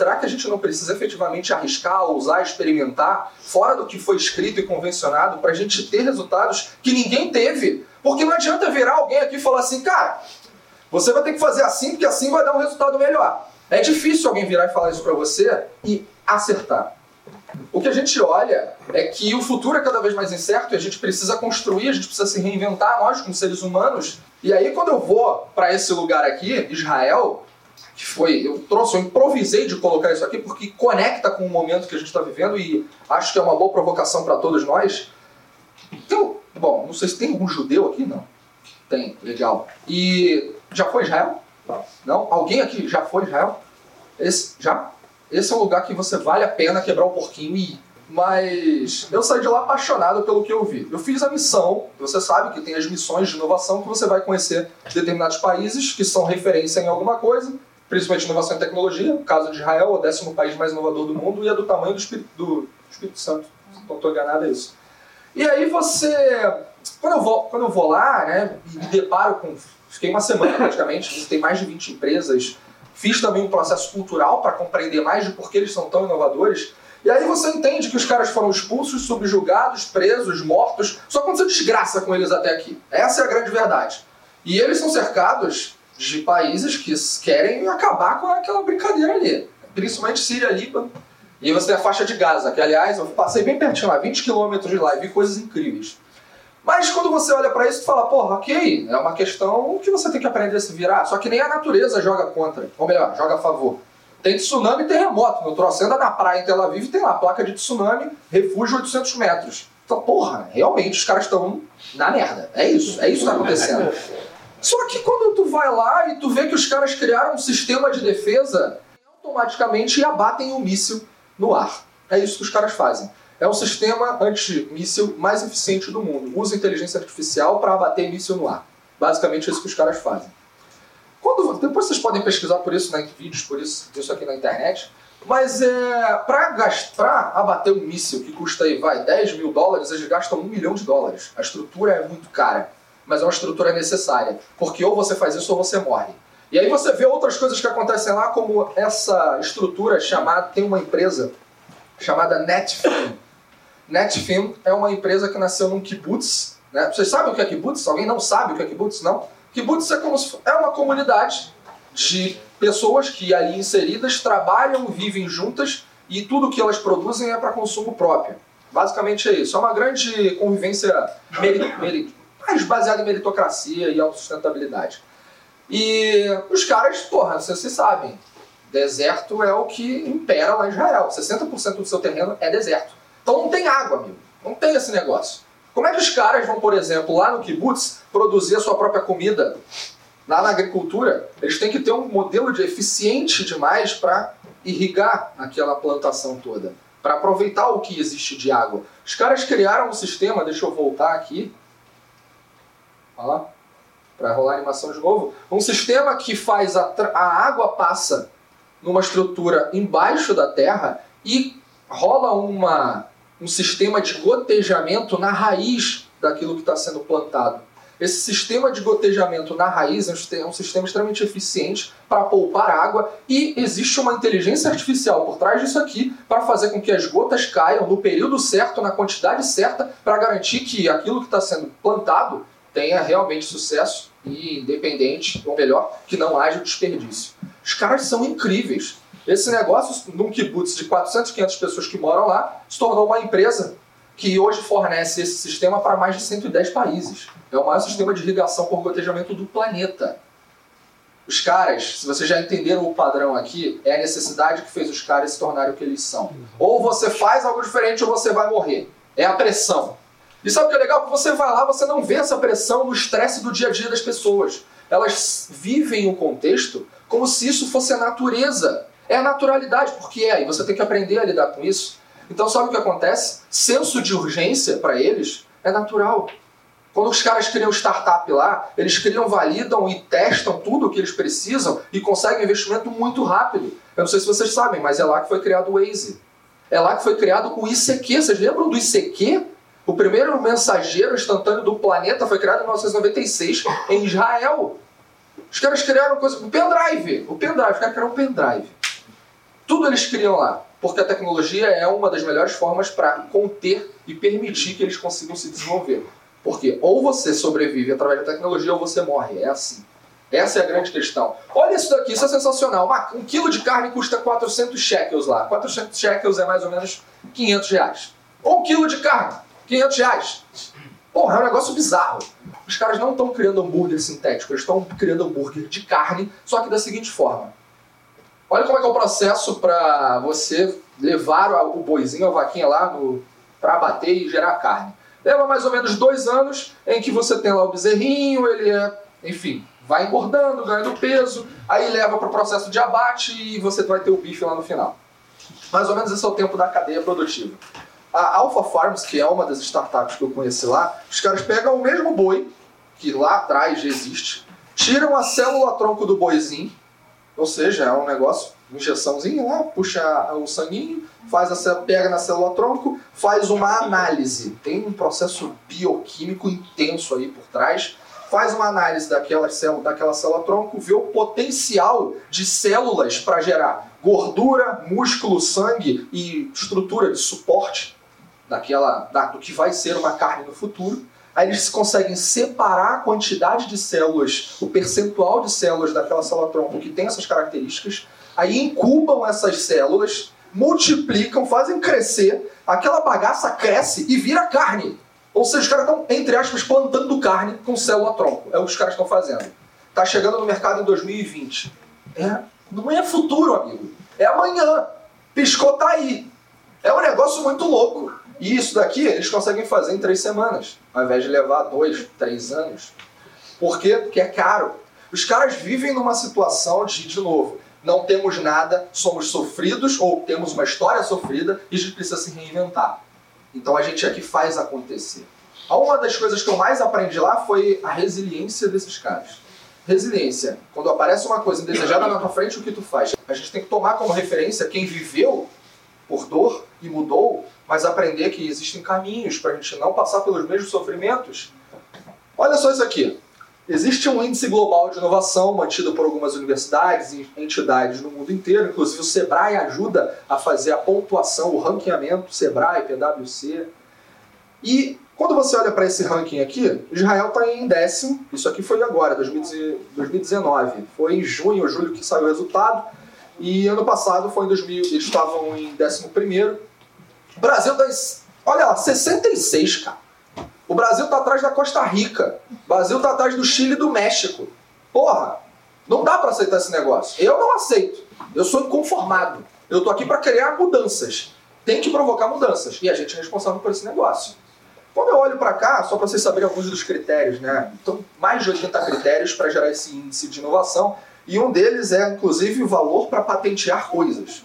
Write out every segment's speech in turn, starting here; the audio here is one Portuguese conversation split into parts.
será que a gente não precisa efetivamente arriscar, usar, experimentar, fora do que foi escrito e convencionado, para a gente ter resultados que ninguém teve? Porque não adianta virar alguém aqui e falar assim, cara, você vai ter que fazer assim, porque assim vai dar um resultado melhor. É difícil alguém virar e falar isso para você e acertar. O que a gente olha é que o futuro é cada vez mais incerto e a gente precisa construir, a gente precisa se reinventar, nós como seres humanos. E aí, quando eu vou para esse lugar aqui, Israel, que foi, eu trouxe, eu improvisei de colocar isso aqui porque conecta com o momento que a gente está vivendo e acho que é uma boa provocação para todos nós. Então, bom, não sei se tem algum judeu aqui, não. Tem, legal. E já foi Israel? Não? Alguém aqui já foi Israel? Esse, já? Esse é um lugar que você vale a pena quebrar um porquinho e ir. Mas eu saí de lá apaixonado pelo que eu vi. Eu fiz a missão, você sabe que tem as missões de inovação que você vai conhecer determinados países que são referência em alguma coisa, principalmente inovação em tecnologia. No caso de Israel, o décimo país mais inovador do mundo e é do tamanho do Espírito, do Espírito Santo. Não estou enganado, é isso. E aí você. Quando eu vou, quando eu vou lá, né, me deparo com. Fiquei uma semana praticamente, visitei mais de 20 empresas, fiz também um processo cultural para compreender mais de por que eles são tão inovadores. E aí você entende que os caras foram expulsos, subjugados, presos, mortos. Só aconteceu desgraça com eles até aqui. Essa é a grande verdade. E eles são cercados de países que querem acabar com aquela brincadeira ali. Principalmente Síria, Líbano. E você tem a faixa de Gaza, que aliás eu passei bem pertinho lá, 20 quilômetros de lá, e vi coisas incríveis. Mas quando você olha para isso, tu fala, porra, ok, é uma questão que você tem que aprender a se virar. Só que nem a natureza joga contra, ou melhor, joga a favor. Tem tsunami e terremoto. No troço anda na praia em Tel Aviv tem lá placa de tsunami, refúgio 800 metros. Então, porra, realmente os caras estão na merda. É isso, é isso que está acontecendo. Só que quando tu vai lá e tu vê que os caras criaram um sistema de defesa, automaticamente abatem o um míssil no ar. É isso que os caras fazem. É o sistema antimíssil mais eficiente do mundo. Usa inteligência artificial para abater míssil no ar. Basicamente é isso que os caras fazem. Quando, depois vocês podem pesquisar por isso né, vídeos, por isso, isso aqui na internet. Mas é, para abater um míssil que custa aí, vai, 10 mil dólares, eles gastam um milhão de dólares. A estrutura é muito cara, mas é uma estrutura necessária. Porque ou você faz isso ou você morre. E aí você vê outras coisas que acontecem lá, como essa estrutura chamada, tem uma empresa chamada Netfilm. Netfilm é uma empresa que nasceu num kibbutz. Né? Vocês sabem o que é kibbutz? Alguém não sabe o que é kibbutz? Não? Kibbutz é, como se, é uma comunidade de pessoas que ali inseridas trabalham, vivem juntas e tudo que elas produzem é para consumo próprio. Basicamente é isso. É uma grande convivência mais baseada em meritocracia e autossustentabilidade. E os caras, porra, vocês sabem, deserto é o que impera lá em Israel. 60% do seu terreno é deserto. Então não tem água, amigo. Não tem esse negócio. Como é que os caras vão, por exemplo, lá no kibbutz, produzir a sua própria comida? Lá na agricultura, eles têm que ter um modelo de eficiente demais para irrigar aquela plantação toda, para aproveitar o que existe de água. Os caras criaram um sistema, deixa eu voltar aqui. Lá para rolar animação de novo, um sistema que faz a, a água passa numa estrutura embaixo da terra e rola uma, um sistema de gotejamento na raiz daquilo que está sendo plantado. Esse sistema de gotejamento na raiz é um sistema extremamente eficiente para poupar água e existe uma inteligência artificial por trás disso aqui para fazer com que as gotas caiam no período certo, na quantidade certa, para garantir que aquilo que está sendo plantado tenha realmente sucesso e independente, ou melhor, que não haja desperdício. Os caras são incríveis. Esse negócio, num kibbutz de 400, 500 pessoas que moram lá, se tornou uma empresa que hoje fornece esse sistema para mais de 110 países. É o maior sistema de irrigação por gotejamento do planeta. Os caras, se vocês já entenderam o padrão aqui, é a necessidade que fez os caras se tornarem o que eles são. Ou você faz algo diferente ou você vai morrer. É a pressão. E sabe o que é legal? Você vai lá, você não vê essa pressão no estresse do dia a dia das pessoas. Elas vivem o contexto como se isso fosse a natureza. É a naturalidade, porque é, e você tem que aprender a lidar com isso. Então, sabe o que acontece? Senso de urgência para eles é natural. Quando os caras criam startup lá, eles criam, validam e testam tudo o que eles precisam e conseguem investimento muito rápido. Eu não sei se vocês sabem, mas é lá que foi criado o Waze. É lá que foi criado o ICQ. Vocês lembram do ICQ? O primeiro mensageiro instantâneo do planeta foi criado em 1996 em Israel. Os caras criaram coisa. O pendrive. O pendrive. Os caras criaram um pendrive. Tudo eles criam lá, porque a tecnologia é uma das melhores formas para conter e permitir que eles consigam se desenvolver. Porque ou você sobrevive através da tecnologia ou você morre. É assim. Essa é a grande questão. Olha isso daqui, isso é sensacional. Um quilo de carne custa 400 shekels lá. 400 shekels é mais ou menos 500 reais. Um quilo de carne, 500 reais. Porra, é um negócio bizarro. Os caras não estão criando hambúrguer sintético, eles estão criando hambúrguer de carne, só que da seguinte forma. Olha como é que é o processo para você levar o boizinho, a vaquinha lá para abater e gerar carne. Leva mais ou menos dois anos em que você tem lá o bezerrinho, ele é, enfim, vai engordando, ganhando peso, aí leva para o processo de abate e você vai ter o bife lá no final. Mais ou menos esse é o tempo da cadeia produtiva. A Alpha Farms, que é uma das startups que eu conheci lá, os caras pegam o mesmo boi, que lá atrás já existe, tiram a célula-tronco do boizinho, ou seja, é um negócio, injeçãozinha lá, puxa o sanguinho, faz a, pega na célula-tronco, faz uma análise. Tem um processo bioquímico intenso aí por trás, faz uma análise daquela célula, daquela célula-tronco, vê o potencial de células para gerar gordura, músculo, sangue e estrutura de suporte daquela, da, do que vai ser uma carne no futuro. Aí eles conseguem separar a quantidade de células, o percentual de células daquela célula-tronco que tem essas características, aí incubam essas células, multiplicam, fazem crescer, aquela bagaça cresce e vira carne. Ou seja, os caras estão, entre aspas, plantando carne com célula-tronco. É o que os caras estão fazendo. Está chegando no mercado em 2020. É, não é futuro, amigo. É amanhã. Piscou, tá aí. É um negócio muito louco. E isso daqui eles conseguem fazer em três semanas, ao invés de levar dois, três anos. Por quê? Porque é caro. Os caras vivem numa situação de, de novo, não temos nada, somos sofridos ou temos uma história sofrida e a gente precisa se reinventar. Então a gente aqui faz acontecer. Uma das coisas que eu mais aprendi lá foi a resiliência desses caras. Resiliência. Quando aparece uma coisa indesejada na tua frente, o que tu faz? A gente tem que tomar como referência quem viveu por dor e mudou mas aprender que existem caminhos para a gente não passar pelos mesmos sofrimentos. Olha só isso aqui. Existe um índice global de inovação mantido por algumas universidades e entidades no mundo inteiro, inclusive o Sebrae ajuda a fazer a pontuação, o ranqueamento, Sebrae, PwC. E quando você olha para esse ranking aqui, Israel está em décimo, isso aqui foi agora, 2019. Foi em junho ou julho que saiu o resultado, e ano passado foi em 2000, eles estavam em décimo primeiro, Brasil tá. Olha lá, 66, cara. O Brasil tá atrás da Costa Rica. O Brasil tá atrás do Chile e do México. Porra, não dá para aceitar esse negócio. Eu não aceito. Eu sou inconformado. Eu tô aqui para criar mudanças. Tem que provocar mudanças. E a gente é responsável por esse negócio. Quando eu olho para cá, só para vocês saberem alguns dos critérios, né? Então, mais de 80 critérios para gerar esse índice de inovação. E um deles é, inclusive, o valor para patentear coisas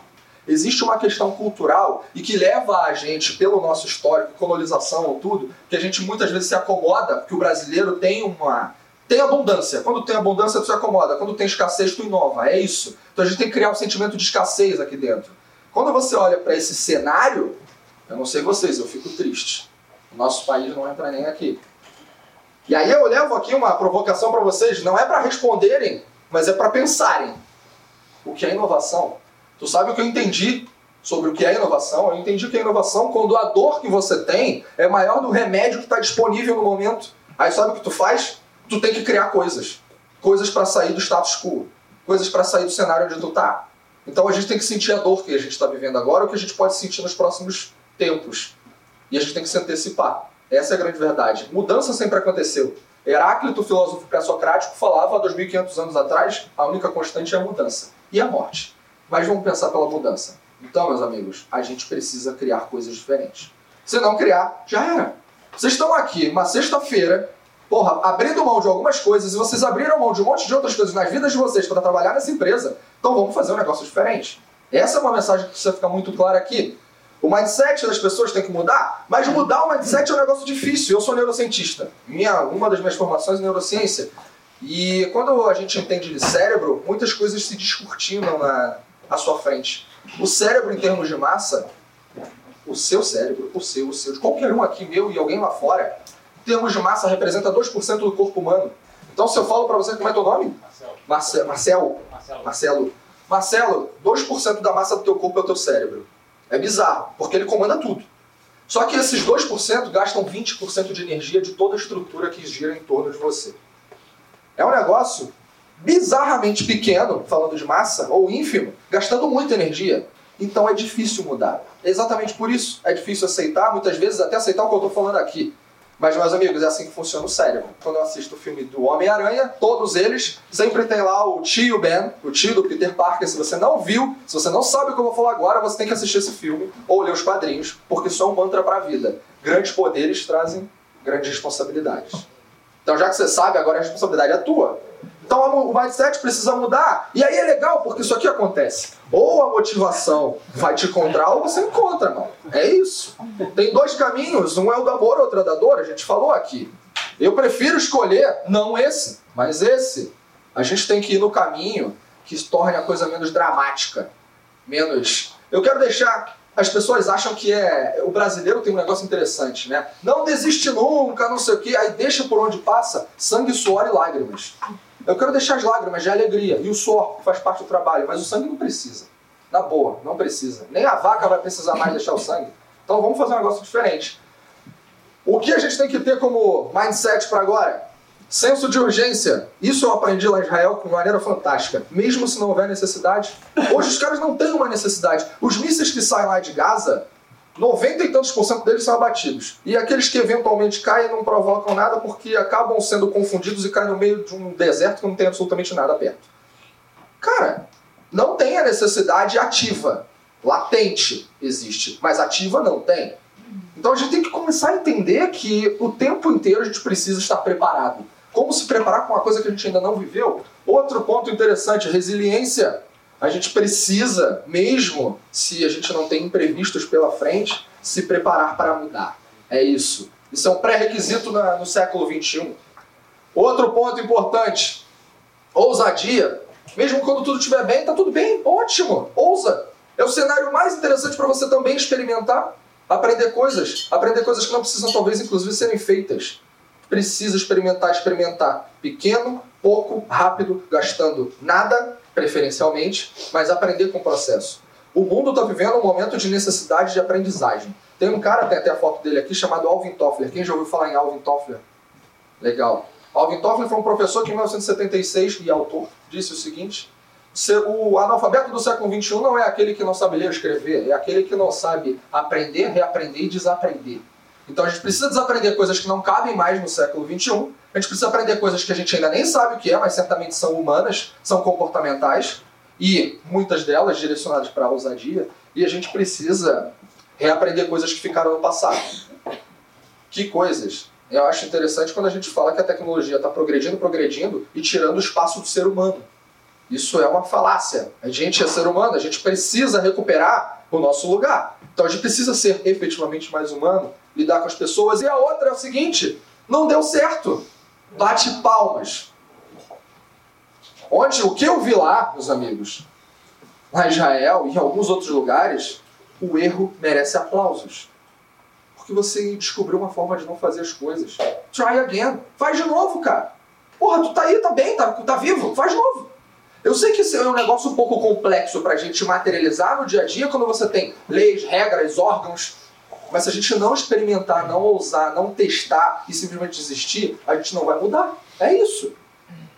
existe uma questão cultural e que leva a gente, pelo nosso histórico, colonização ou tudo, que a gente muitas vezes se acomoda, que o brasileiro tem uma. Tem abundância. Quando tem abundância, tu se acomoda. Quando tem escassez, tu inova. É isso. Então a gente tem que criar um sentimento de escassez aqui dentro. Quando você olha para esse cenário, eu não sei vocês, eu fico triste. O nosso país não entra nem aqui. E aí eu levo aqui uma provocação para vocês, não é para responderem, mas é para pensarem. O que é inovação? Tu sabe o que eu entendi sobre o que é inovação? Eu entendi que é inovação quando a dor que você tem é maior do remédio que está disponível no momento. Aí sabe o que tu faz? Tu tem que criar coisas. Coisas para sair do status quo. Coisas para sair do cenário onde tu tá. Então a gente tem que sentir a dor que a gente está vivendo agora, o que a gente pode sentir nos próximos tempos. E a gente tem que se antecipar. Essa é a grande verdade. Mudança sempre aconteceu. Heráclito, filósofo pré-socrático, falava há 2.500 anos atrás: a única constante é a mudança e a morte. Mas vamos pensar pela mudança. Então, meus amigos, a gente precisa criar coisas diferentes. Se não criar, já era. Vocês estão aqui, uma sexta-feira, porra, abrindo mão de algumas coisas e vocês abriram mão de um monte de outras coisas nas vidas de vocês para trabalhar nessa empresa. Então vamos fazer um negócio diferente. Essa é uma mensagem que precisa ficar muito clara aqui. O mindset das pessoas tem que mudar, mas mudar o mindset é um negócio difícil. Eu sou neurocientista. Minha, uma das minhas formações é neurociência. E quando a gente entende de cérebro, muitas coisas se descortinam na, à sua frente. O cérebro, em termos de massa, o seu cérebro, o seu, o seu, de qualquer um aqui, meu e alguém lá fora, em termos de massa, representa 2% do corpo humano. Então, se eu falo para você como é teu nome? Marcelo. Marcel. Marcelo. Marcelo. Marcelo, 2% da massa do teu corpo é o teu cérebro. É bizarro, porque ele comanda tudo. Só que esses 2% gastam 20% de energia de toda a estrutura que gira em torno de você. É um negócio bizarramente pequeno, falando de massa, ou ínfimo, gastando muita energia. Então é difícil mudar. É exatamente por isso é difícil aceitar, muitas vezes até aceitar o que eu estou falando aqui. Mas, meus amigos, é assim que funciona o cérebro. Quando eu assisto o filme do Homem-Aranha, todos eles sempre tem lá o tio Ben, o tio do Peter Parker. Se você não viu, se você não sabe o que eu vou falar agora, você tem que assistir esse filme ou ler os quadrinhos, porque isso é um mantra para a vida. Grandes poderes trazem grandes responsabilidades. Então, já que você sabe, agora a responsabilidade é tua. Então o mindset precisa mudar. E aí é legal, porque isso aqui acontece. Ou a motivação vai te encontrar, ou você encontra, mano. É isso. Tem dois caminhos, um é o da amor, outro é da dor, a gente falou aqui. Eu prefiro escolher não esse, mas esse. A gente tem que ir no caminho que torne a coisa menos dramática. Menos. Eu quero deixar. As pessoas acham que é. O brasileiro tem um negócio interessante, né? Não desiste nunca, não sei o quê. Aí deixa por onde passa sangue, suor e lágrimas. Eu quero deixar as lágrimas de alegria e o suor, que faz parte do trabalho, mas o sangue não precisa. Na boa, não precisa. Nem a vaca vai precisar mais deixar o sangue. Então vamos fazer um negócio diferente. O que a gente tem que ter como mindset para agora? Senso de urgência. Isso eu aprendi lá em Israel com maneira fantástica. Mesmo se não houver necessidade. Hoje os caras não têm uma necessidade. Os mísseis que saem lá de Gaza 90 e tantos por cento deles são abatidos. E aqueles que eventualmente caem não provocam nada porque acabam sendo confundidos e caem no meio de um deserto que não tem absolutamente nada perto. Cara, não tem a necessidade ativa. Latente existe, mas ativa não tem. Então a gente tem que começar a entender que o tempo inteiro a gente precisa estar preparado. Como se preparar com uma coisa que a gente ainda não viveu? Outro ponto interessante, resiliência a gente precisa, mesmo se a gente não tem imprevistos pela frente, se preparar para mudar. É isso. Isso é um pré-requisito no século XXI. Outro ponto importante: ousadia. Mesmo quando tudo estiver bem, está tudo bem, ótimo, ousa. É o cenário mais interessante para você também experimentar, aprender coisas, aprender coisas que não precisam talvez inclusive serem feitas. Precisa experimentar, experimentar. Pequeno, pouco, rápido, gastando nada preferencialmente, mas aprender com o processo. O mundo está vivendo um momento de necessidade de aprendizagem. Tem um cara, tem até a foto dele aqui, chamado Alvin Toffler. Quem já ouviu falar em Alvin Toffler? Legal. Alvin Toffler foi um professor que em 1976, e autor, disse o seguinte, o analfabeto do século XXI não é aquele que não sabe ler ou escrever, é aquele que não sabe aprender, reaprender e desaprender. Então a gente precisa desaprender coisas que não cabem mais no século XXI, a gente precisa aprender coisas que a gente ainda nem sabe o que é, mas certamente são humanas, são comportamentais, e muitas delas direcionadas para a ousadia, e a gente precisa reaprender coisas que ficaram no passado. Que coisas? Eu acho interessante quando a gente fala que a tecnologia está progredindo, progredindo e tirando o espaço do ser humano. Isso é uma falácia. A gente é ser humano, a gente precisa recuperar o nosso lugar. Então a gente precisa ser efetivamente mais humano lidar com as pessoas. E a outra é o seguinte: não deu certo. Bate palmas. Onde o que eu vi lá, meus amigos, em Israel e em alguns outros lugares, o erro merece aplausos. Porque você descobriu uma forma de não fazer as coisas. Try again. Faz de novo, cara. Porra, tu tá aí, tá bem, tá, tá vivo, faz de novo. Eu sei que isso é um negócio um pouco complexo pra gente materializar no dia a dia quando você tem leis, regras, órgãos mas se a gente não experimentar, não ousar, não testar e simplesmente desistir, a gente não vai mudar. É isso.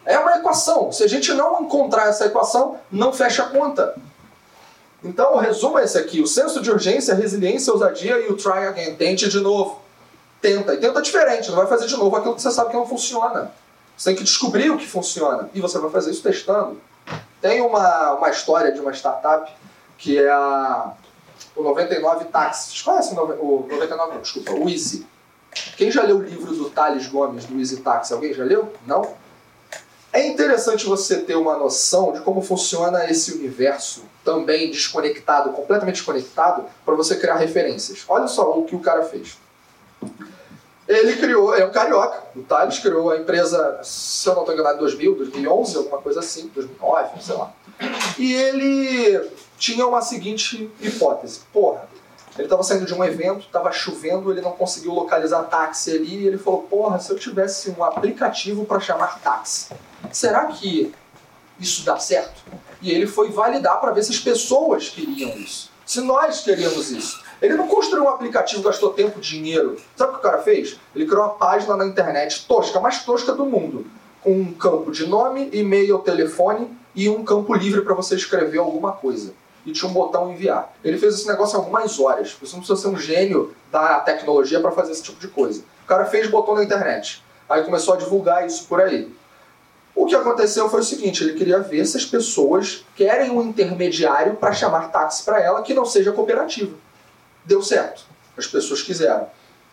É uma equação. Se a gente não encontrar essa equação, não fecha a conta. Então, o resumo é esse aqui: o senso de urgência, a resiliência, a ousadia e o try again. Tente de novo. Tenta. E tenta diferente. Não vai fazer de novo aquilo que você sabe que não funciona. Você tem que descobrir o que funciona. E você vai fazer isso testando. Tem uma, uma história de uma startup que é a o 99 Táxis. Conhece o 99, desculpa, o Easy. Quem já leu o livro do Thales Gomes, do Easy Taxi? Alguém já leu? Não? É interessante você ter uma noção de como funciona esse universo também desconectado, completamente desconectado, para você criar referências. Olha só o que o cara fez. Ele criou, é um carioca, o Thales criou a empresa, se eu não estou enganado, em 2000, 2011, alguma coisa assim, 2009, sei lá. E ele tinha uma seguinte hipótese. Porra, ele estava saindo de um evento, estava chovendo, ele não conseguiu localizar táxi ali, e ele falou, porra, se eu tivesse um aplicativo para chamar táxi, será que isso dá certo? E ele foi validar para ver se as pessoas queriam isso. Se nós queríamos isso. Ele não construiu um aplicativo, gastou tempo, dinheiro. Sabe o que o cara fez? Ele criou uma página na internet tosca, mais tosca do mundo. Com um campo de nome, e-mail, telefone e um campo livre para você escrever alguma coisa. E tinha um botão enviar. Ele fez esse negócio algumas horas. Você não precisa ser um gênio da tecnologia para fazer esse tipo de coisa. O cara fez, botou na internet. Aí começou a divulgar isso por aí. O que aconteceu foi o seguinte: ele queria ver se as pessoas querem um intermediário para chamar táxi para ela que não seja cooperativa. Deu certo. As pessoas quiseram.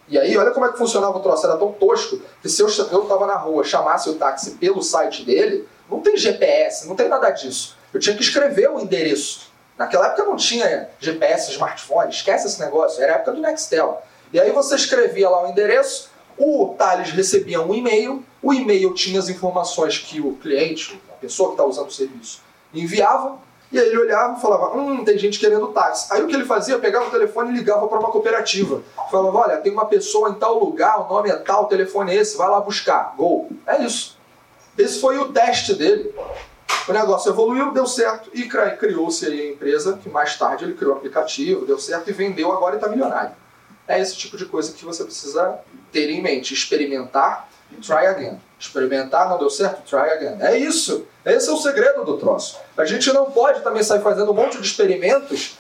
E aí, olha como é que funcionava o troço. Era tão tosco que se eu estava na rua, chamasse o táxi pelo site dele, não tem GPS, não tem nada disso. Eu tinha que escrever o endereço. Naquela época não tinha GPS, smartphone, esquece esse negócio. Era a época do Nextel. E aí você escrevia lá o endereço, o Thales recebia um e-mail, o e-mail tinha as informações que o cliente, a pessoa que está usando o serviço, enviava, e aí ele olhava e falava, hum, tem gente querendo táxi. Aí o que ele fazia? Pegava o telefone e ligava para uma cooperativa. Falava, olha, tem uma pessoa em tal lugar, o nome é tal, o telefone é esse, vai lá buscar. Gol. É isso. Esse foi o teste dele. O negócio evoluiu, deu certo e criou-se a empresa que mais tarde ele criou o aplicativo, deu certo e vendeu agora e está milionário. É esse tipo de coisa que você precisa ter em mente. Experimentar e try again. Experimentar, não deu certo? Try again. É isso. Esse é o segredo do troço. A gente não pode também sair fazendo um monte de experimentos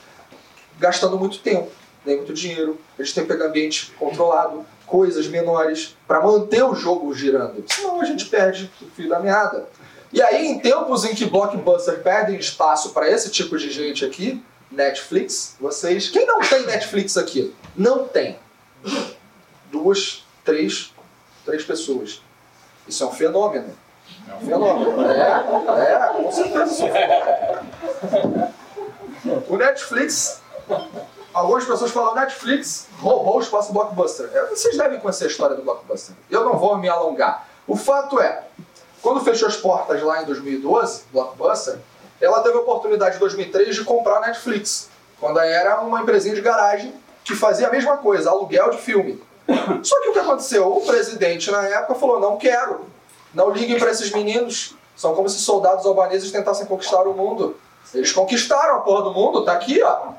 gastando muito tempo, nem muito dinheiro. A gente tem que pegar ambiente controlado, coisas menores, para manter o jogo girando. Senão a gente perde o fio da meada. E aí, em tempos em que blockbuster perdem espaço para esse tipo de gente aqui, Netflix, vocês. Quem não tem Netflix aqui? Não tem. Duas, três, três pessoas. Isso é um fenômeno. É um fenômeno. É, é, com certeza isso é um fenômeno. O Netflix, algumas pessoas falam Netflix roubou o espaço do Blockbuster. É, vocês devem conhecer a história do Blockbuster. Eu não vou me alongar. O fato é, quando fechou as portas lá em 2012, Blockbuster, ela teve a oportunidade em 2003 de comprar a Netflix, quando era uma empresinha de garagem que fazia a mesma coisa, aluguel de filme. Só que o que aconteceu? O presidente na época falou: não quero, não liguem para esses meninos, são como se soldados albaneses tentassem conquistar o mundo. Eles conquistaram a porra do mundo, tá aqui, ó.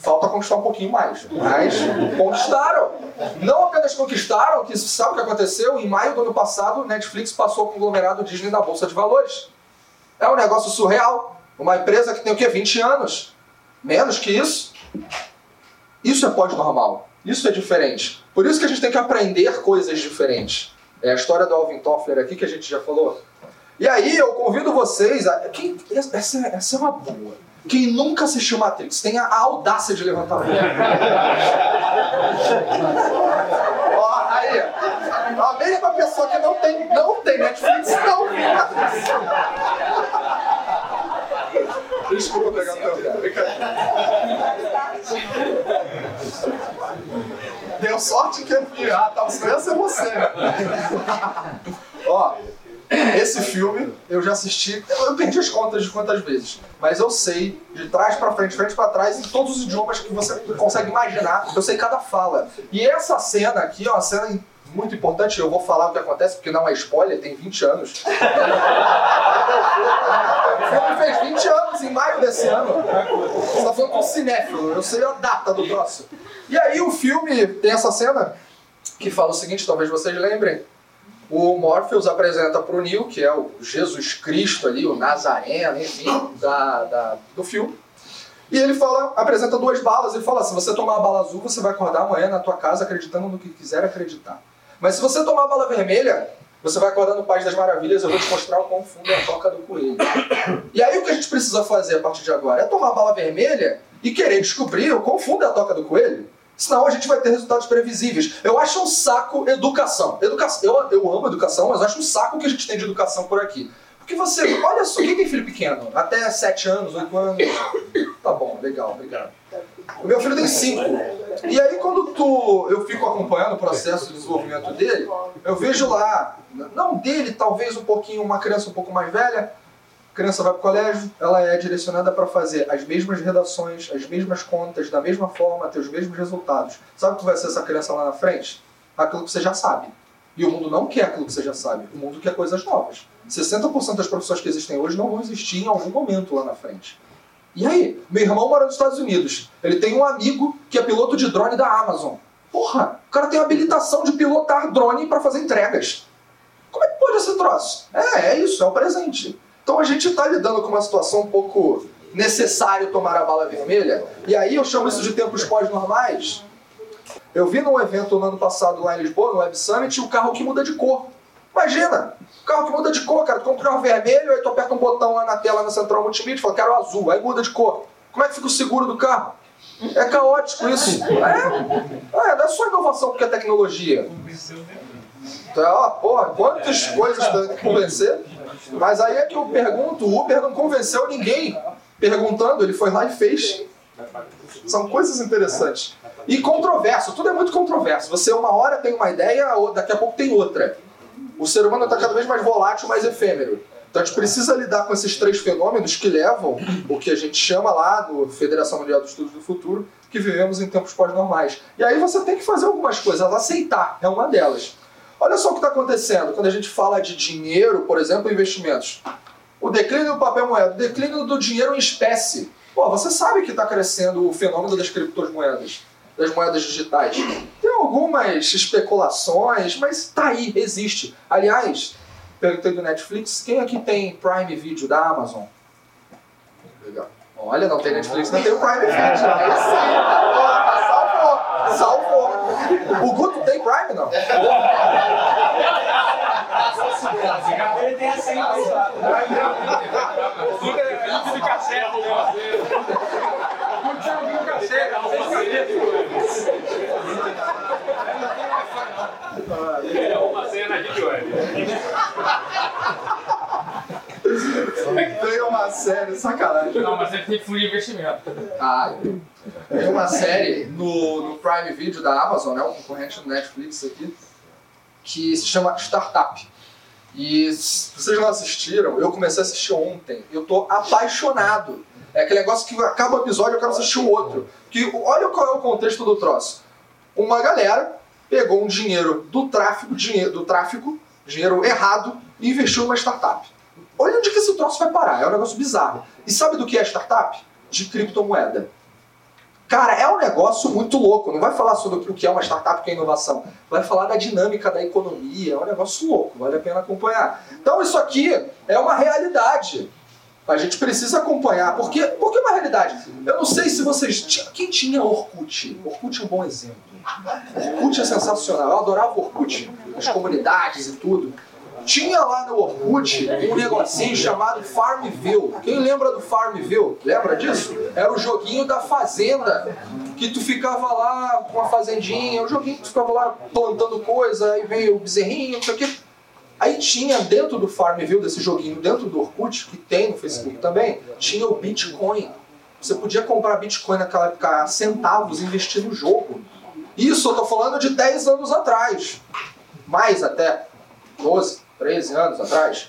Falta conquistar um pouquinho mais, mas conquistaram. Não apenas conquistaram, que sabe o que aconteceu? Em maio do ano passado, Netflix passou o conglomerado Disney na Bolsa de Valores. É um negócio surreal. Uma empresa que tem o quê? 20 anos. Menos que isso. Isso é pós-normal. Isso é diferente. Por isso que a gente tem que aprender coisas diferentes. É a história do Alvin Toffler aqui que a gente já falou. E aí eu convido vocês a. Essa, essa é uma boa. Quem nunca assistiu Matrix, tenha a audácia de levantar a mão. Ó, aí. A mesma pessoa que não tem, não tem Netflix não viu Matrix. Desculpa pegar o teu Deu sorte que eu vi. Ah, tá, ia ser você. Ó, esse filme eu já assisti, eu perdi as contas de quantas vezes, mas eu sei de trás para frente, frente para trás, em todos os idiomas que você consegue imaginar, eu sei cada fala. E essa cena aqui é uma cena muito importante, eu vou falar o que acontece porque não é spoiler, tem 20 anos. o filme fez 20 anos em maio desse ano. Você tá falando com cinéfilo, eu sei a data do troço. E aí o filme tem essa cena que fala o seguinte, talvez vocês lembrem o Morpheus apresenta para o Neo, que é o Jesus Cristo ali, o Nazareno, enfim, da, da, do filme. E ele fala, apresenta duas balas e fala: se você tomar a bala azul, você vai acordar amanhã na tua casa acreditando no que quiser acreditar. Mas se você tomar a bala vermelha, você vai acordar no Paz das Maravilhas, eu vou te mostrar o quão fundo é a toca do coelho. E aí o que a gente precisa fazer a partir de agora é tomar a bala vermelha e querer descobrir o quão fundo é a toca do coelho. Senão a gente vai ter resultados previsíveis. Eu acho um saco educação. educação eu, eu amo educação, mas acho um saco que a gente tem de educação por aqui. Porque você, olha só, quem tem filho pequeno? Até 7 anos, 8 anos. Tá bom, legal, obrigado. O meu filho tem 5. E aí quando tu, eu fico acompanhando o processo de desenvolvimento dele, eu vejo lá, não dele, talvez um pouquinho, uma criança um pouco mais velha, a criança vai para o colégio, ela é direcionada para fazer as mesmas redações, as mesmas contas, da mesma forma, ter os mesmos resultados. Sabe o que vai ser essa criança lá na frente? Aquilo que você já sabe. E o mundo não quer aquilo que você já sabe. O mundo quer coisas novas. 60% das profissões que existem hoje não vão existir em algum momento lá na frente. E aí? Meu irmão mora nos Estados Unidos. Ele tem um amigo que é piloto de drone da Amazon. Porra, o cara tem habilitação de pilotar drone para fazer entregas. Como é que pode esse troço? É, é isso, é o presente. Então a gente está lidando com uma situação um pouco necessário tomar a bala vermelha. E aí eu chamo isso de tempos pós-normais. Eu vi num evento no ano passado lá em Lisboa, no Web Summit, o carro que muda de cor. Imagina, o carro que muda de cor, cara. Tu compra um carro vermelho, aí tu aperta um botão lá na tela na central multimídia fala, quero azul, aí muda de cor. Como é que fica o seguro do carro? É caótico isso. É, é não é só inovação porque é tecnologia. Então, ó, porra, quantas coisas tem que convencer? Mas aí é que eu pergunto, o Uber não convenceu ninguém perguntando, ele foi lá e fez. São coisas interessantes. E controverso, tudo é muito controverso. Você uma hora tem uma ideia, daqui a pouco tem outra. O ser humano está cada vez mais volátil, mais efêmero. Então a gente precisa lidar com esses três fenômenos que levam o que a gente chama lá no Federação Mundial dos Estudos do Futuro, que vivemos em tempos pós-normais. E aí você tem que fazer algumas coisas, aceitar é uma delas. Olha só o que está acontecendo quando a gente fala de dinheiro, por exemplo, investimentos. O declínio do papel moeda, o declínio do dinheiro em espécie. Pô, você sabe que está crescendo o fenômeno das criptomoedas, das moedas digitais. Tem algumas especulações, mas está aí, existe. Aliás, perguntei do Netflix, quem aqui tem Prime Video da Amazon? Legal. Olha, não tem Netflix, não tem o Prime Video. Aí sim. Salvou. Salvou. O Guto tem Prime, não? Ele tem a senha. Fica certo, Continua cacete, É uma cena de web. Tem uma série, sacanagem. Não, mas ele tem fundo de investimento. Ah, tem uma série no, no Prime Video da Amazon, né, um concorrente do Netflix aqui, que se chama Startup. E se vocês não assistiram, eu comecei a assistir ontem. Eu tô apaixonado. É aquele negócio que acaba o episódio eu quero assistir o outro. Que, olha qual é o contexto do troço. Uma galera pegou um dinheiro do tráfico, dinheiro do tráfico, dinheiro errado, e investiu numa startup. Olha onde que esse troço vai parar, é um negócio bizarro. E sabe do que é startup? De criptomoeda. Cara, é um negócio muito louco. Não vai falar sobre o que é uma startup, o que é inovação. Vai falar da dinâmica da economia. É um negócio louco, vale a pena acompanhar. Então, isso aqui é uma realidade. A gente precisa acompanhar. Porque, porque é uma realidade. Eu não sei se vocês. Quem tinha Orkut? Orkut é um bom exemplo. Orkut é sensacional. Eu adorava Orkut. As comunidades e tudo. Tinha lá no Orkut um negocinho chamado Farmville. Quem lembra do Farmville? Lembra disso? Era o joguinho da fazenda. Que tu ficava lá com a fazendinha, o joguinho que tu ficava lá plantando coisa, aí veio o bezerrinho, não sei o quê. Aí tinha dentro do Farmville, desse joguinho, dentro do Orkut, que tem no Facebook também, tinha o Bitcoin. Você podia comprar Bitcoin naquela época centavos investir no jogo. Isso eu tô falando de 10 anos atrás. Mais até. 12, 13 anos atrás.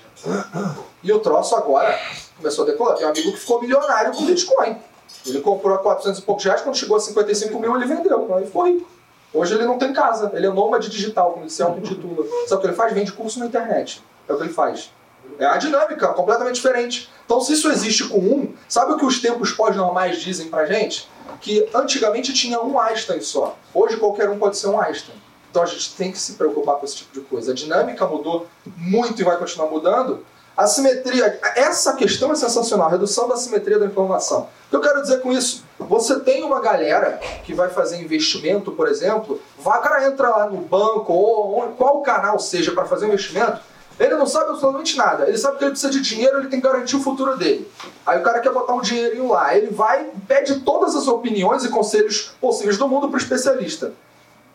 E o troço agora começou a decolar. Tem um amigo que ficou milionário com Bitcoin. Ele comprou a 400 e poucos reais, quando chegou a 55 mil ele vendeu. Aí ficou rico. Hoje ele não tem casa, ele é nômade digital, como ele se auto-intitula. Sabe o que ele faz? Vende curso na internet. É o que ele faz. É a dinâmica, completamente diferente. Então, se isso existe com um, sabe o que os tempos pós-normais dizem pra gente? Que antigamente tinha um Einstein só. Hoje qualquer um pode ser um Einstein. Então a gente tem que se preocupar com esse tipo de coisa. A dinâmica mudou muito e vai continuar mudando. A simetria, essa questão é sensacional, redução da simetria da informação. O que eu quero dizer com isso? Você tem uma galera que vai fazer investimento, por exemplo, o cara entra lá no banco ou, ou qual canal seja para fazer investimento, ele não sabe absolutamente nada. Ele sabe que ele precisa de dinheiro, ele tem que garantir o futuro dele. Aí o cara quer botar um dinheirinho lá. Ele vai, pede todas as opiniões e conselhos possíveis do mundo para o especialista.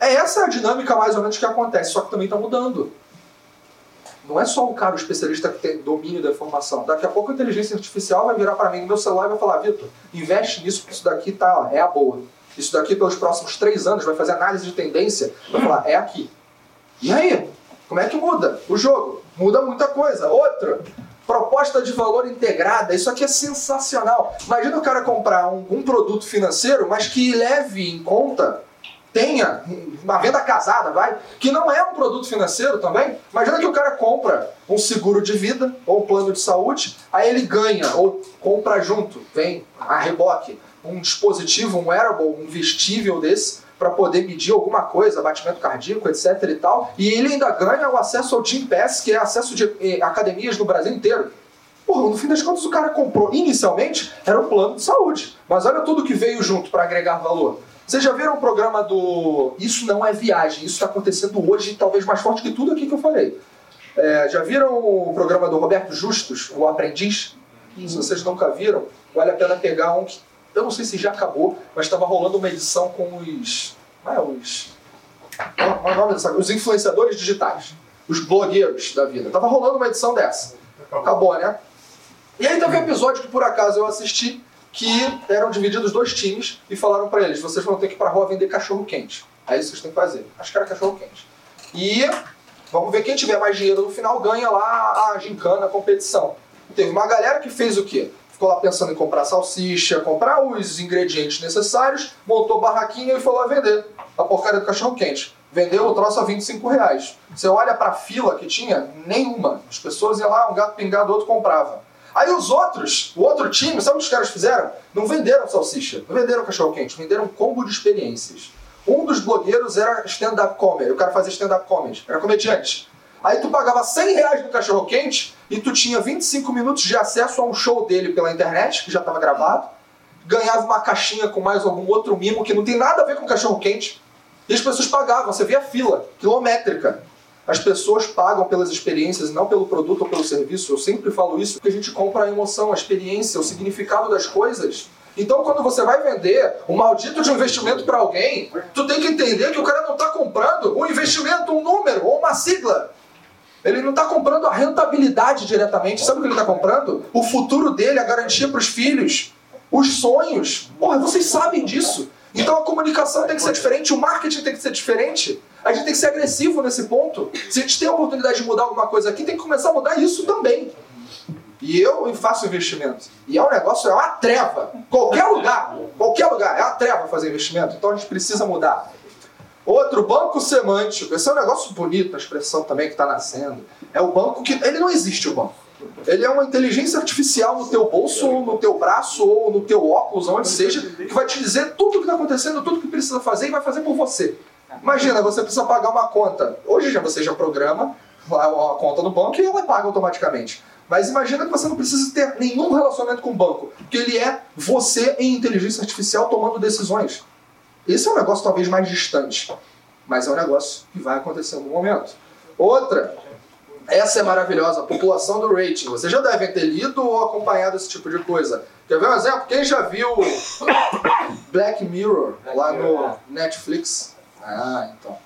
É essa a dinâmica mais ou menos que acontece, só que também está mudando. Não é só o cara, o especialista que tem domínio da informação. Daqui a pouco a inteligência artificial vai virar para mim no meu celular e vai falar, Vitor, investe nisso, porque isso daqui tá, ó, é a boa. Isso daqui pelos próximos três anos vai fazer análise de tendência, vai falar, é aqui. E aí? Como é que muda o jogo? Muda muita coisa. Outra, proposta de valor integrada, isso aqui é sensacional. Imagina o cara comprar um, um produto financeiro, mas que leve em conta tenha uma venda casada, vai, que não é um produto financeiro também. Imagina que o cara compra um seguro de vida ou um plano de saúde, aí ele ganha ou compra junto, vem a reboque, um dispositivo, um wearable, um vestível desse para poder medir alguma coisa, batimento cardíaco, etc e tal, e ele ainda ganha o acesso ao Gym Pass, que é acesso de eh, academias no Brasil inteiro. Porra, no fim das contas o cara comprou, inicialmente, era um plano de saúde, mas olha tudo que veio junto para agregar valor. Vocês já viram o programa do Isso Não É Viagem? Isso está acontecendo hoje, talvez mais forte que tudo aqui que eu falei. É, já viram o programa do Roberto Justus, O Aprendiz? Se vocês nunca viram, vale a pena pegar um que eu não sei se já acabou, mas estava rolando uma edição com os. Ah, os. Qual é o nome dessa? Os influenciadores digitais. Os blogueiros da vida. Tava rolando uma edição dessa. Acabou, né? E aí teve um episódio que por acaso eu assisti que eram divididos dois times e falaram para eles: vocês vão ter que ir pra rua vender cachorro quente. É isso que vocês têm que fazer. Acho que era cachorro quente. E vamos ver quem tiver mais dinheiro no final ganha lá a gincana, a competição. Teve uma galera que fez o quê? Ficou lá pensando em comprar salsicha, comprar os ingredientes necessários, montou barraquinha e foi lá vender a porcaria do cachorro quente. Vendeu o troço a 25 reais. Você olha pra fila que tinha, nenhuma. As pessoas iam lá, um gato pingado, outro comprava. Aí os outros, o outro time, sabe o que os caras fizeram? Não venderam salsicha, não venderam cachorro quente, venderam combo de experiências. Um dos blogueiros era stand-up comedy, o cara fazia stand-up comedy, era comediante. Aí tu pagava 100 reais no cachorro quente e tu tinha 25 minutos de acesso a um show dele pela internet, que já estava gravado. Ganhava uma caixinha com mais algum outro mimo que não tem nada a ver com cachorro quente. E as pessoas pagavam, você via fila, quilométrica. As pessoas pagam pelas experiências, não pelo produto ou pelo serviço. Eu sempre falo isso, porque a gente compra a emoção, a experiência, o significado das coisas. Então, quando você vai vender um maldito de um investimento para alguém, tu tem que entender que o cara não está comprando um investimento, um número ou uma sigla. Ele não está comprando a rentabilidade diretamente. Sabe o que ele está comprando? O futuro dele, a garantia para os filhos, os sonhos. Porra, vocês sabem disso. Então a comunicação tem que ser diferente, o marketing tem que ser diferente. A gente tem que ser agressivo nesse ponto. Se a gente tem a oportunidade de mudar alguma coisa aqui, tem que começar a mudar isso também. E eu faço investimento. E é um negócio, é uma treva. Qualquer lugar, qualquer lugar, é uma treva fazer investimento. Então a gente precisa mudar. Outro, banco semântico. Esse é um negócio bonito, a expressão também que está nascendo. É o banco que. Ele não existe, o banco. Ele é uma inteligência artificial no teu bolso, ou no teu braço, ou no teu óculos, onde seja, que vai te dizer tudo o que está acontecendo, tudo o que precisa fazer e vai fazer por você. Imagina, você precisa pagar uma conta. Hoje já você já programa a conta no banco e ela paga automaticamente. Mas imagina que você não precisa ter nenhum relacionamento com o banco, porque ele é você em inteligência artificial tomando decisões. Esse é um negócio talvez mais distante, mas é um negócio que vai acontecer no momento. Outra, essa é maravilhosa, a população do rating. Vocês já devem ter lido ou acompanhado esse tipo de coisa. Quer ver um exemplo? Quem já viu Black Mirror lá no Netflix? Ah, então.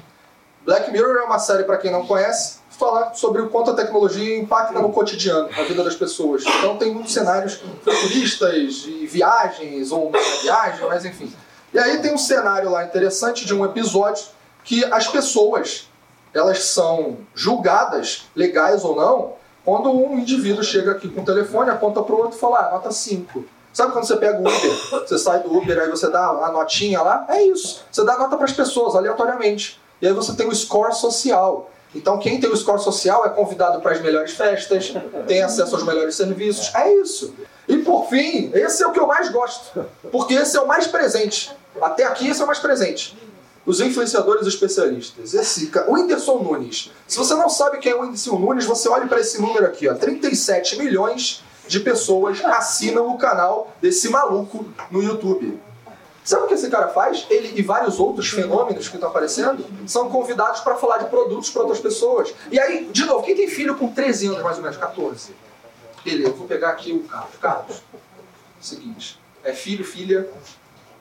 Black Mirror é uma série, para quem não conhece, fala sobre o quanto a tecnologia impacta no cotidiano, na vida das pessoas. Então tem muitos cenários futuristas e viagens, ou não viagem, mas enfim. E aí tem um cenário lá interessante de um episódio que as pessoas elas são julgadas, legais ou não, quando um indivíduo chega aqui com o telefone, aponta para o outro e fala, ah, nota 5. Sabe quando você pega o Uber, você sai do Uber, aí você dá a notinha lá? É isso. Você dá nota para as pessoas, aleatoriamente. E aí você tem o score social. Então quem tem o score social é convidado para as melhores festas, tem acesso aos melhores serviços. É isso. E por fim, esse é o que eu mais gosto. Porque esse é o mais presente. Até aqui esse é o mais presente. Os influenciadores especialistas. Esse, o Whindersson Nunes. Se você não sabe quem é o Whindersson Nunes, você olhe para esse número aqui, ó, 37 milhões de pessoas assinam o canal desse maluco no YouTube. Sabe o que esse cara faz? Ele e vários outros fenômenos que estão aparecendo são convidados para falar de produtos para outras pessoas. E aí, de novo, quem tem filho com 13 anos, mais ou menos, 14? Beleza, eu vou pegar aqui o Carlos. Carlos, seguinte, é filho, filha,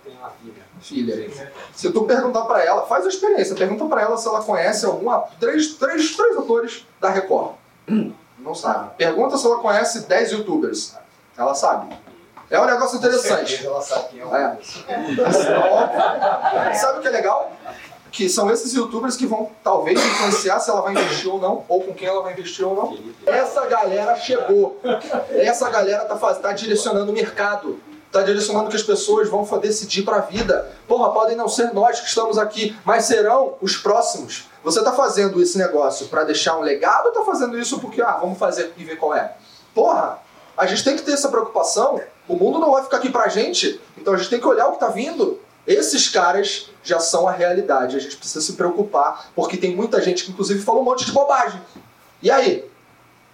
tem uma filha. Filha. Se tu perguntar para ela, faz a experiência, pergunta para ela se ela conhece algum três, três, três atores da Record. Não sabe. Pergunta se ela conhece 10 youtubers. Ela sabe. É um negócio interessante. Ela sabe quem é o É. Sabe o que é legal? Que são esses youtubers que vão talvez influenciar se ela vai investir ou não, ou com quem ela vai investir ou não. Essa galera chegou. Essa galera tá, faz, tá direcionando o mercado. Está direcionando que as pessoas vão decidir para a vida. Porra, podem não ser nós que estamos aqui, mas serão os próximos. Você está fazendo esse negócio para deixar um legado ou está fazendo isso porque, ah, vamos fazer e ver qual é? Porra, a gente tem que ter essa preocupação. O mundo não vai ficar aqui pra gente, então a gente tem que olhar o que está vindo. Esses caras já são a realidade. A gente precisa se preocupar, porque tem muita gente que, inclusive, falou um monte de bobagem. E aí?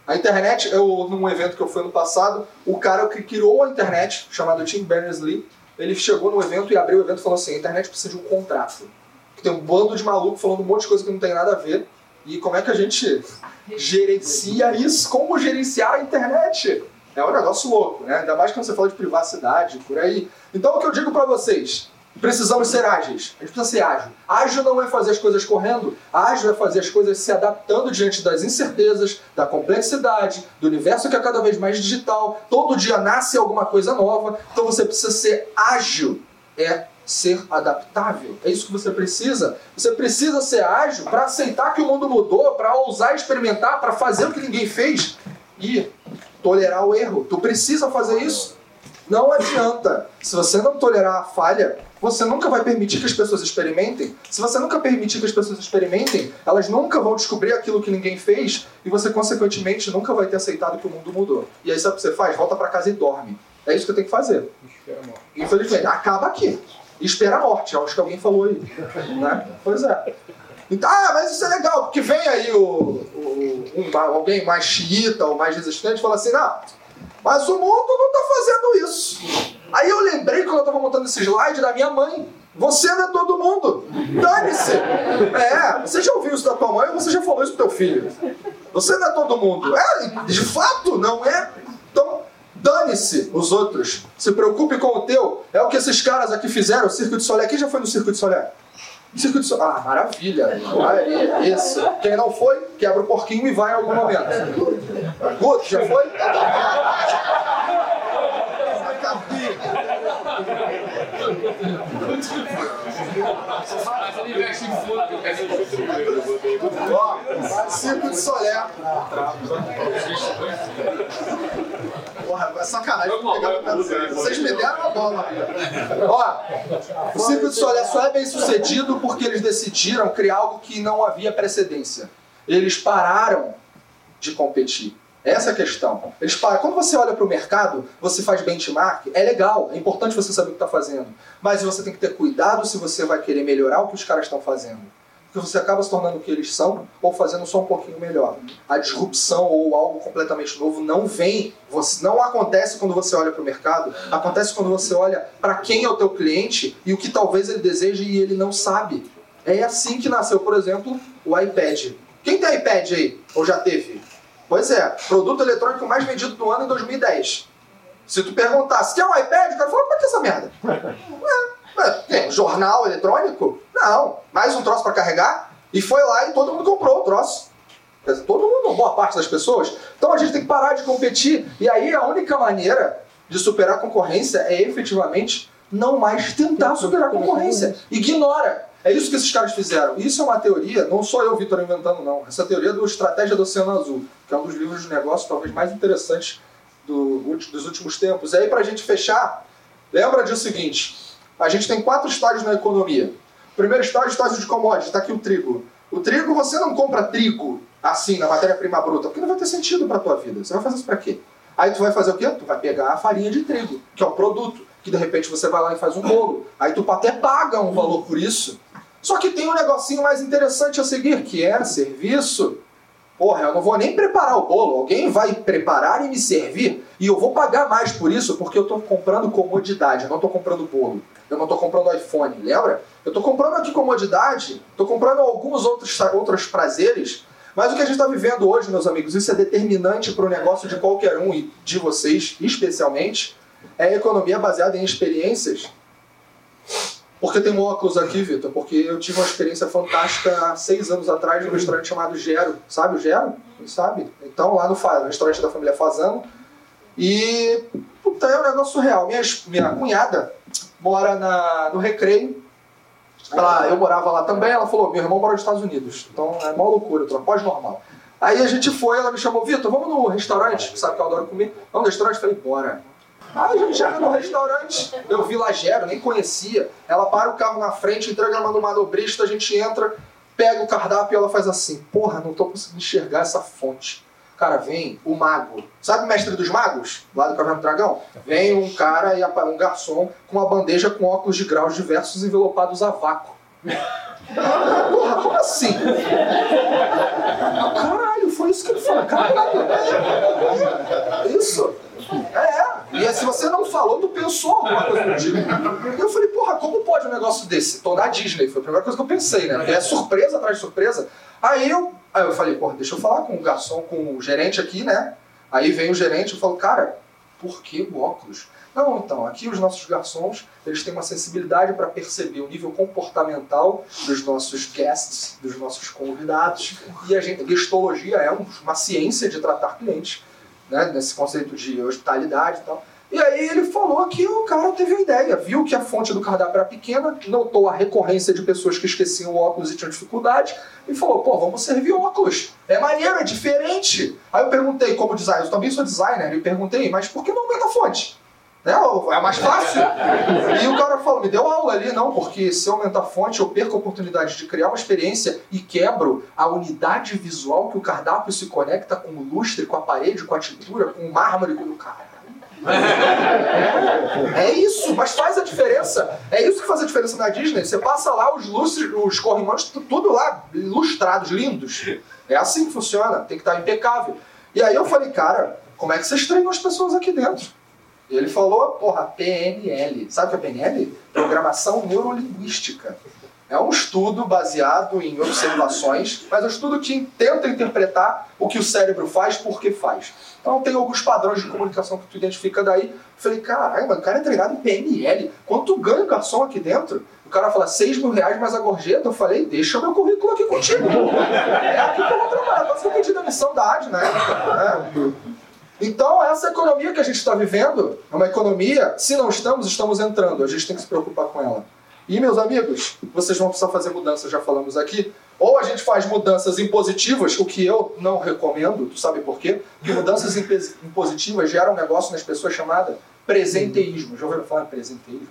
A internet, eu, num evento que eu fui no passado, o cara que criou a internet, chamado Tim Berners-Lee, ele chegou no evento e abriu o evento e falou assim: a internet precisa de um contrato. Que tem um bando de maluco falando um monte de coisa que não tem nada a ver. E como é que a gente gerencia isso? Como gerenciar a internet? É um negócio louco, né? Ainda mais quando você fala de privacidade, por aí. Então, o que eu digo para vocês? Precisamos ser ágeis. A gente precisa ser ágil. Ágil não é fazer as coisas correndo, ágil é fazer as coisas se adaptando diante das incertezas, da complexidade, do universo que é cada vez mais digital. Todo dia nasce alguma coisa nova, então você precisa ser ágil. É ser adaptável. É isso que você precisa. Você precisa ser ágil para aceitar que o mundo mudou, para ousar experimentar, para fazer o que ninguém fez e tolerar o erro. Tu precisa fazer isso. Não adianta. Se você não tolerar a falha, você nunca vai permitir que as pessoas experimentem. Se você nunca permitir que as pessoas experimentem, elas nunca vão descobrir aquilo que ninguém fez e você, consequentemente, nunca vai ter aceitado que o mundo mudou. E aí, sabe o que você faz? Volta para casa e dorme. É isso que eu tenho que fazer. Infelizmente, acaba aqui. Espera a morte, acho que alguém falou aí. Né? Pois é. Então, ah, mas isso é legal, porque vem aí o, o um, alguém mais xiita ou mais resistente e fala assim, não, mas o mundo não está fazendo isso. Aí eu lembrei quando eu estava montando esse slide da minha mãe. Você não é todo mundo. Dane-se. É, você já ouviu isso da tua mãe ou você já falou isso pro teu filho? Você não é todo mundo. É, de fato, não é. Então, dane-se os outros. Se preocupe com o teu. É o que esses caras aqui fizeram, o Circo de Solé. Quem já foi no Circo de Solé? Circo de Solé. Ah, maravilha. Ah, isso. Quem não foi, quebra o porquinho e vai em algum momento. Guto, já foi? Ó, Circo de Solé. Porra, é sacanagem. Vocês me deram a bola. Ó, o Circo de Solé só é bem sucedido porque eles decidiram criar algo que não havia precedência. Eles pararam de competir. Essa é a questão. Eles param. Quando você olha para o mercado, você faz benchmark, é legal, é importante você saber o que está fazendo. Mas você tem que ter cuidado se você vai querer melhorar o que os caras estão fazendo. Porque você acaba se tornando o que eles são ou fazendo só um pouquinho melhor. A disrupção ou algo completamente novo não vem, você, não acontece quando você olha para o mercado, acontece quando você olha para quem é o teu cliente e o que talvez ele deseje e ele não sabe. É assim que nasceu, por exemplo, o iPad. Quem tem iPad aí? Ou já teve? Pois é, produto eletrônico mais vendido do ano em 2010. Se tu perguntar se quer um iPad, o cara fala, pra que essa merda? É, é, jornal eletrônico? Não. Mais um troço para carregar? E foi lá e todo mundo comprou o troço. Quer dizer, todo mundo, boa parte das pessoas. Então a gente tem que parar de competir. E aí a única maneira de superar a concorrência é efetivamente não mais tentar superar a concorrência. Ignora. É isso que esses caras fizeram. Isso é uma teoria, não sou eu, Vitor, inventando, não. Essa teoria do Estratégia do Oceano Azul, que é um dos livros de negócio talvez mais interessantes do, dos últimos tempos. E aí, para a gente fechar, lembra disso seguinte: a gente tem quatro estágios na economia. O primeiro estágio, é estágio de commodity, está aqui o trigo. O trigo, você não compra trigo assim, na matéria-prima bruta, porque não vai ter sentido para tua vida. Você vai fazer isso para quê? Aí tu vai fazer o quê? Tu vai pegar a farinha de trigo, que é o produto, que de repente você vai lá e faz um bolo. Aí tu até paga um valor por isso. Só que tem um negocinho mais interessante a seguir, que é serviço. Porra, eu não vou nem preparar o bolo, alguém vai preparar e me servir, e eu vou pagar mais por isso, porque eu estou comprando comodidade, eu não estou comprando bolo, eu não estou comprando iPhone, lembra? Eu estou comprando aqui comodidade, estou comprando alguns outros, outros prazeres, mas o que a gente está vivendo hoje, meus amigos, isso é determinante para o negócio de qualquer um e de vocês, especialmente, é a economia baseada em experiências porque tem um óculos aqui, Vitor? Porque eu tive uma experiência fantástica há seis anos atrás num restaurante chamado Gero. Sabe o Gero? Sabe? Então, lá no, no restaurante da família Fazano. E, puta, é um negócio surreal. Minha, minha cunhada mora na, no Recreio. Ela, eu morava lá também. Ela falou: meu irmão mora nos Estados Unidos. Então, é mó loucura, pós-normal. Aí a gente foi, ela me chamou: Vitor, vamos no restaurante, sabe que eu adoro comer. Vamos no restaurante? Falei: bora. Aí a gente chega no restaurante, eu vi Lagero, nem conhecia. Ela para o carro na frente, entrega no manobrista, a gente entra, pega o cardápio e ela faz assim: Porra, não tô conseguindo enxergar essa fonte. Cara, vem o mago. Sabe o mestre dos magos? Lá do Caverna do Dragão? Vem um cara e um garçom com uma bandeja com óculos de graus diversos envelopados a vácuo. Porra, como assim? Caralho, foi isso que ele falou. Caralho. Isso. É, e se você não falou, tu pensou alguma coisa do tipo. E eu falei, porra, como pode um negócio desse? Tô na Disney, foi a primeira coisa que eu pensei, né? É surpresa atrás de surpresa. Aí eu, aí eu falei, porra, deixa eu falar com o garçom, com o gerente aqui, né? Aí vem o gerente e falo, cara, por que o óculos? Não, então, aqui os nossos garçons, eles têm uma sensibilidade para perceber o nível comportamental dos nossos guests, dos nossos convidados. E a gente, gestologia é uma ciência de tratar clientes né, nesse conceito de hospitalidade e tal. E aí ele falou que o cara teve a ideia, viu que a fonte do cardápio era pequena, notou a recorrência de pessoas que esqueciam óculos e tinham dificuldade, e falou, pô, vamos servir óculos. É maneiro, é diferente. Aí eu perguntei, como designer, eu também sou designer, e perguntei, mas por que não aumenta a fonte? Né? É mais fácil. E o cara falou, me deu aula ali, não, porque se eu aumentar a fonte, eu perco a oportunidade de criar uma experiência e quebro a unidade visual que o cardápio se conecta com o lustre, com a parede, com a tintura, com o mármore, com o cara. É isso, mas faz a diferença. É isso que faz a diferença na Disney. Você passa lá os lustres, os corrimões, tudo lá, ilustrados, lindos. É assim que funciona, tem que estar impecável. E aí eu falei, cara, como é que vocês treinam as pessoas aqui dentro? Ele falou, porra, PNL. Sabe o que é PNL? Programação Neurolinguística. É um estudo baseado em observações, mas é um estudo que tenta interpretar o que o cérebro faz por que faz. Então tem alguns padrões de comunicação que tu identifica daí. Falei, caramba, o cara é treinado em PNL. Quanto ganha o garçom aqui dentro? O cara fala 6 mil reais mais a gorjeta. Eu falei, deixa meu currículo aqui contigo. É aqui que eu vou trabalhar. Quase que eu demissão da AD época. É. Então, essa economia que a gente está vivendo é uma economia, se não estamos, estamos entrando. A gente tem que se preocupar com ela. E, meus amigos, vocês vão precisar fazer mudanças, já falamos aqui. Ou a gente faz mudanças impositivas, o que eu não recomendo, tu sabe por quê? Porque mudanças impositivas geram um negócio nas pessoas chamado presenteísmo. Já ouviram falar em presenteísmo?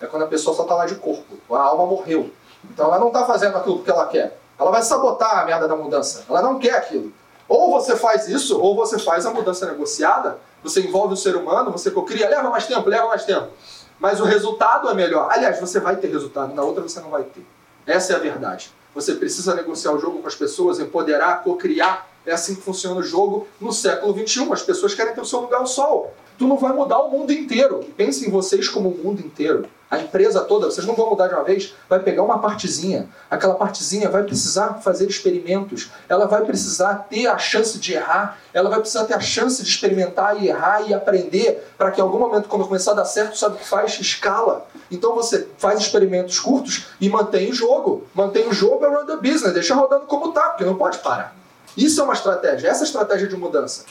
É quando a pessoa só está lá de corpo, a alma morreu. Então ela não está fazendo aquilo que ela quer. Ela vai sabotar a merda da mudança. Ela não quer aquilo. Ou você faz isso, ou você faz a mudança negociada, você envolve o ser humano, você cria, leva mais tempo, leva mais tempo. Mas o resultado é melhor. Aliás, você vai ter resultado, na outra você não vai ter. Essa é a verdade. Você precisa negociar o jogo com as pessoas, empoderar, co-criar. É assim que funciona o jogo no século XXI. As pessoas querem ter o seu lugar ao sol. Tu não vai mudar o mundo inteiro. Pense em vocês como o mundo inteiro. A empresa toda, vocês não vão mudar de uma vez, vai pegar uma partezinha. Aquela partezinha vai precisar fazer experimentos, ela vai precisar ter a chance de errar, ela vai precisar ter a chance de experimentar e errar e aprender para que em algum momento, quando começar a dar certo, sabe o que faz? Escala. Então você faz experimentos curtos e mantém o jogo. Mantém o jogo é run the business, deixa rodando como tá, porque não pode parar. Isso é uma estratégia, essa é a estratégia de mudança.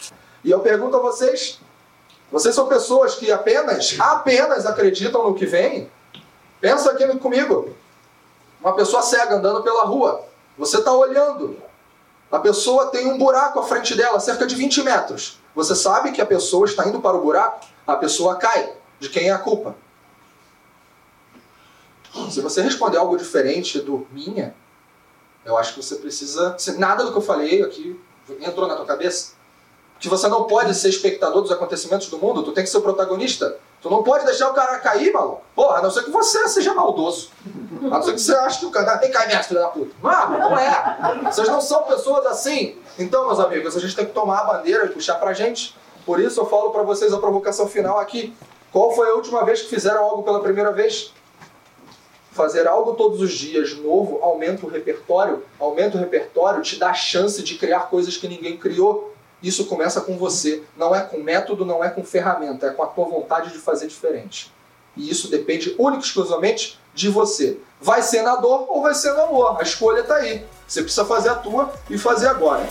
E eu pergunto a vocês, vocês são pessoas que apenas, apenas acreditam no que vem? Pensa aqui comigo. Uma pessoa cega andando pela rua. Você está olhando. A pessoa tem um buraco à frente dela, cerca de 20 metros. Você sabe que a pessoa está indo para o buraco, a pessoa cai. De quem é a culpa? Se você responder algo diferente do minha, eu acho que você precisa. Nada do que eu falei aqui entrou na tua cabeça que você não pode ser espectador dos acontecimentos do mundo, tu tem que ser o protagonista. Tu não pode deixar o cara cair, maluco. Porra, a não ser que você seja maldoso. A não ser que você ache que o cara tem que cair mestre da puta. Não, não é. Vocês não são pessoas assim. Então, meus amigos, a gente tem que tomar a bandeira e puxar pra gente. Por isso eu falo para vocês a provocação final aqui. Qual foi a última vez que fizeram algo pela primeira vez? Fazer algo todos os dias novo aumenta o repertório. Aumenta o repertório, te dá a chance de criar coisas que ninguém criou. Isso começa com você. Não é com método, não é com ferramenta, é com a tua vontade de fazer diferente. E isso depende única e exclusivamente de você. Vai ser na dor ou vai ser no amor. A escolha está aí. Você precisa fazer a tua e fazer agora.